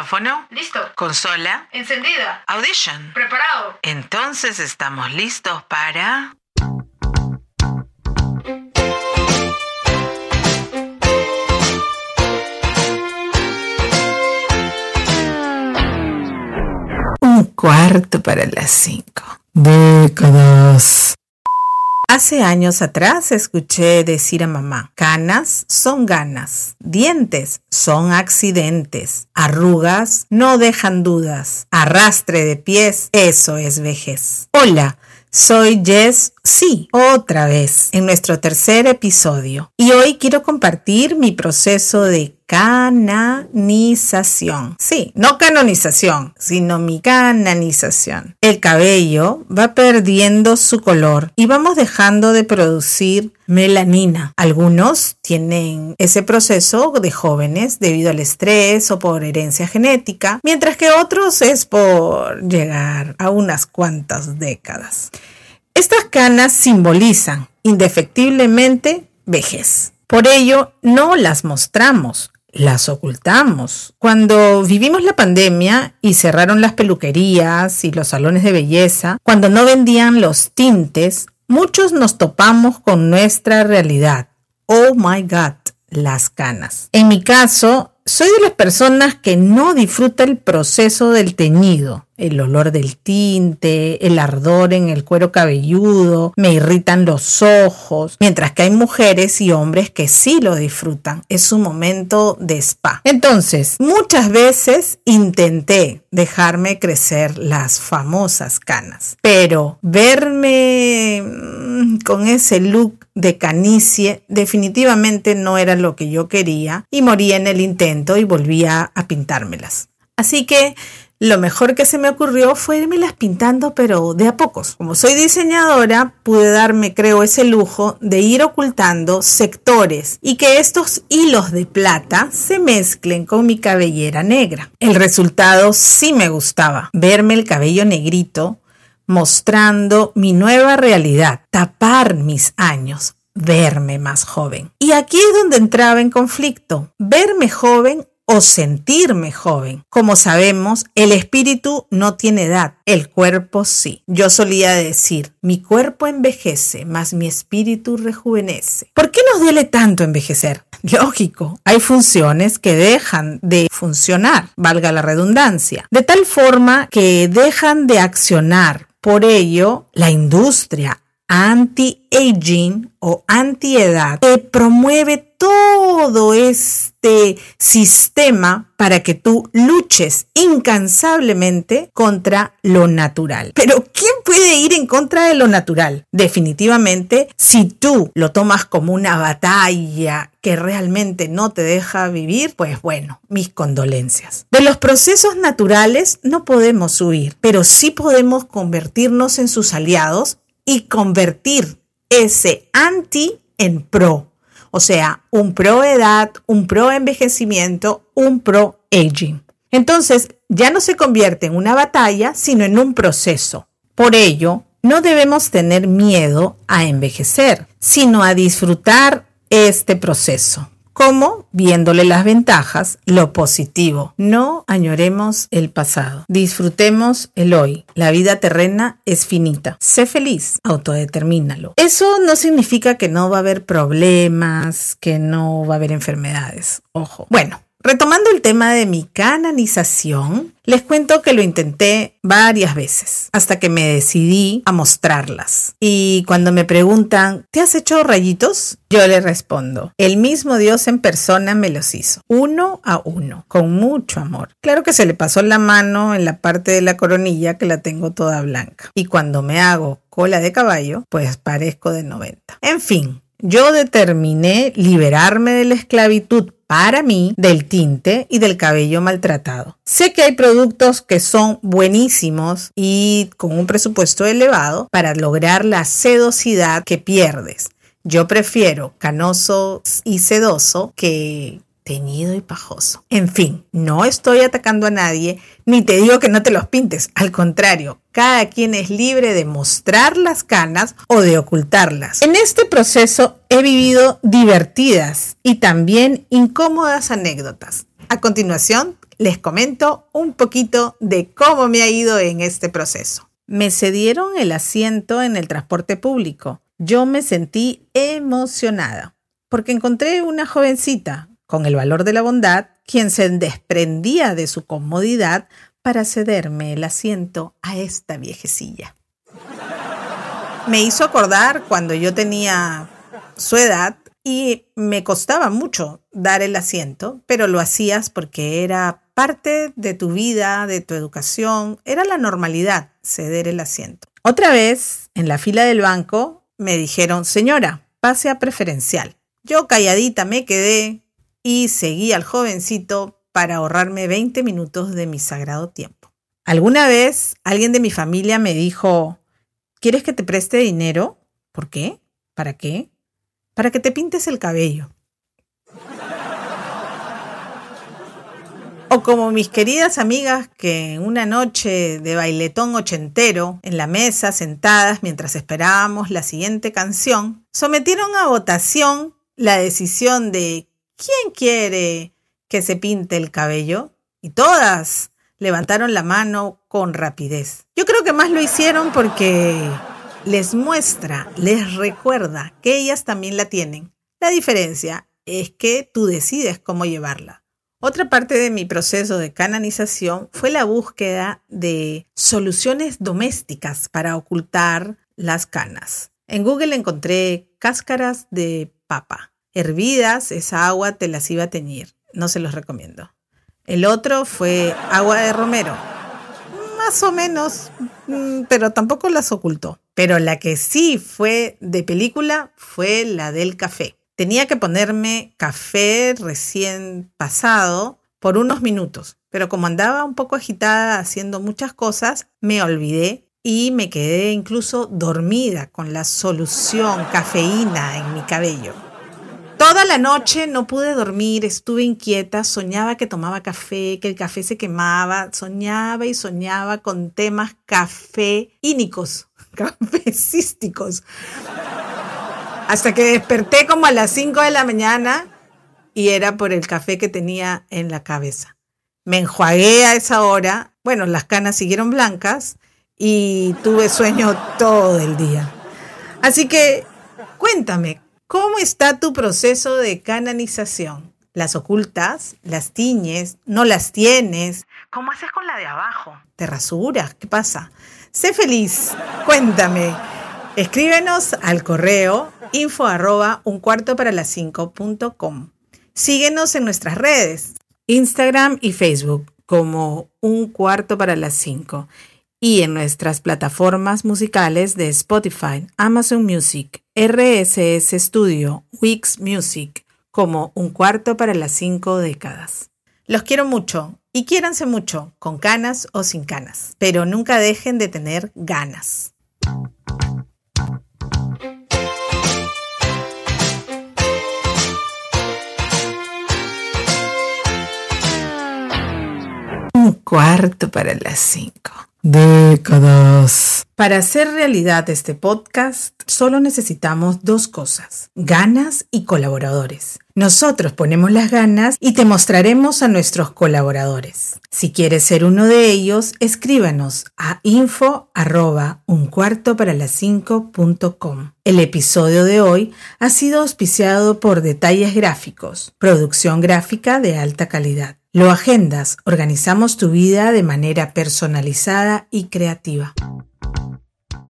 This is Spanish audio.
Micrófono. Listo. Consola. Encendida. Audition. Preparado. Entonces estamos listos para... Un cuarto para las cinco. Décadas. Hace años atrás escuché decir a mamá, canas son ganas, dientes son accidentes, arrugas no dejan dudas, arrastre de pies, eso es vejez. Hola, soy Jess, sí, otra vez, en nuestro tercer episodio. Y hoy quiero compartir mi proceso de canonización. Sí, no canonización, sino mi canonización. El cabello va perdiendo su color y vamos dejando de producir melanina. Algunos tienen ese proceso de jóvenes debido al estrés o por herencia genética, mientras que otros es por llegar a unas cuantas décadas. Estas canas simbolizan indefectiblemente vejez. Por ello, no las mostramos, las ocultamos. Cuando vivimos la pandemia y cerraron las peluquerías y los salones de belleza, cuando no vendían los tintes, muchos nos topamos con nuestra realidad. Oh my God, las canas. En mi caso, soy de las personas que no disfruta el proceso del teñido, el olor del tinte, el ardor en el cuero cabelludo, me irritan los ojos, mientras que hay mujeres y hombres que sí lo disfrutan, es un momento de spa. Entonces, muchas veces intenté dejarme crecer las famosas canas, pero verme mm, con ese look de canicie definitivamente no era lo que yo quería y morí en el intento y volvía a pintármelas. Así que lo mejor que se me ocurrió fue irmelas pintando, pero de a pocos. Como soy diseñadora, pude darme, creo, ese lujo de ir ocultando sectores y que estos hilos de plata se mezclen con mi cabellera negra. El resultado sí me gustaba. Verme el cabello negrito mostrando mi nueva realidad, tapar mis años, verme más joven. Y aquí es donde entraba en conflicto, verme joven o sentirme joven. Como sabemos, el espíritu no tiene edad, el cuerpo sí. Yo solía decir, mi cuerpo envejece, mas mi espíritu rejuvenece. ¿Por qué nos duele tanto envejecer? Lógico, hay funciones que dejan de funcionar, valga la redundancia, de tal forma que dejan de accionar por ello, la industria anti-aging o anti-edad que promueve todo este sistema para que tú luches incansablemente contra lo natural. Pero ¿quién puede ir en contra de lo natural? Definitivamente, si tú lo tomas como una batalla que realmente no te deja vivir, pues bueno, mis condolencias. De los procesos naturales no podemos huir, pero sí podemos convertirnos en sus aliados y convertir ese anti en pro. O sea, un pro edad, un pro envejecimiento, un pro aging. Entonces, ya no se convierte en una batalla, sino en un proceso. Por ello, no debemos tener miedo a envejecer, sino a disfrutar este proceso como viéndole las ventajas, lo positivo. No añoremos el pasado. Disfrutemos el hoy. La vida terrena es finita. Sé feliz, autodetermínalo. Eso no significa que no va a haber problemas, que no va a haber enfermedades. Ojo. Bueno, Retomando el tema de mi canonización, les cuento que lo intenté varias veces hasta que me decidí a mostrarlas. Y cuando me preguntan, ¿te has hecho rayitos? Yo les respondo, el mismo Dios en persona me los hizo, uno a uno, con mucho amor. Claro que se le pasó la mano en la parte de la coronilla que la tengo toda blanca. Y cuando me hago cola de caballo, pues parezco de 90. En fin, yo determiné liberarme de la esclavitud para mí del tinte y del cabello maltratado. Sé que hay productos que son buenísimos y con un presupuesto elevado para lograr la sedosidad que pierdes. Yo prefiero canoso y sedoso que teñido y pajoso. En fin, no estoy atacando a nadie, ni te digo que no te los pintes. Al contrario, cada quien es libre de mostrar las canas o de ocultarlas. En este proceso he vivido divertidas y también incómodas anécdotas. A continuación, les comento un poquito de cómo me ha ido en este proceso. Me cedieron el asiento en el transporte público. Yo me sentí emocionada porque encontré una jovencita con el valor de la bondad, quien se desprendía de su comodidad para cederme el asiento a esta viejecilla. Me hizo acordar cuando yo tenía su edad y me costaba mucho dar el asiento, pero lo hacías porque era parte de tu vida, de tu educación, era la normalidad ceder el asiento. Otra vez, en la fila del banco, me dijeron, señora, pase a preferencial. Yo calladita me quedé y seguí al jovencito para ahorrarme 20 minutos de mi sagrado tiempo. Alguna vez alguien de mi familia me dijo, ¿quieres que te preste dinero? ¿Por qué? ¿Para qué? Para que te pintes el cabello. O como mis queridas amigas que una noche de bailetón ochentero, en la mesa, sentadas mientras esperábamos la siguiente canción, sometieron a votación la decisión de quién quiere que se pinte el cabello. Y todas levantaron la mano con rapidez. Yo creo que más lo hicieron porque les muestra, les recuerda que ellas también la tienen. La diferencia es que tú decides cómo llevarla. Otra parte de mi proceso de canonización fue la búsqueda de soluciones domésticas para ocultar las canas. En Google encontré cáscaras de papa. Hervidas, esa agua te las iba a teñir. No se los recomiendo. El otro fue agua de romero. Más o menos, mm, pero tampoco las ocultó. Pero la que sí fue de película fue la del café. Tenía que ponerme café recién pasado por unos minutos, pero como andaba un poco agitada haciendo muchas cosas, me olvidé y me quedé incluso dormida con la solución cafeína en mi cabello. Toda la noche no pude dormir, estuve inquieta, soñaba que tomaba café, que el café se quemaba, soñaba y soñaba con temas cafeínicos, cafecísticos. Hasta que desperté como a las 5 de la mañana y era por el café que tenía en la cabeza. Me enjuagué a esa hora, bueno, las canas siguieron blancas y tuve sueño todo el día. Así que cuéntame, ¿cómo está tu proceso de canonización? ¿Las ocultas? ¿Las tiñes? ¿No las tienes? ¿Cómo haces con la de abajo? ¿Te rasuras? ¿Qué pasa? Sé feliz, cuéntame. Escríbenos al correo info arroba un cuarto para las cinco punto com. Síguenos en nuestras redes, Instagram y Facebook como un cuarto para las cinco y en nuestras plataformas musicales de Spotify, Amazon Music, RSS Studio, Wix Music como un cuarto para las cinco décadas. Los quiero mucho y quiéranse mucho, con canas o sin canas, pero nunca dejen de tener ganas. Un cuarto para las cinco. Décadas. Para hacer realidad este podcast, solo necesitamos dos cosas, ganas y colaboradores. Nosotros ponemos las ganas y te mostraremos a nuestros colaboradores. Si quieres ser uno de ellos, escríbanos a info arroba un cuarto para las cinco El episodio de hoy ha sido auspiciado por Detalles Gráficos, producción gráfica de alta calidad. Lo agendas, organizamos tu vida de manera personalizada y creativa.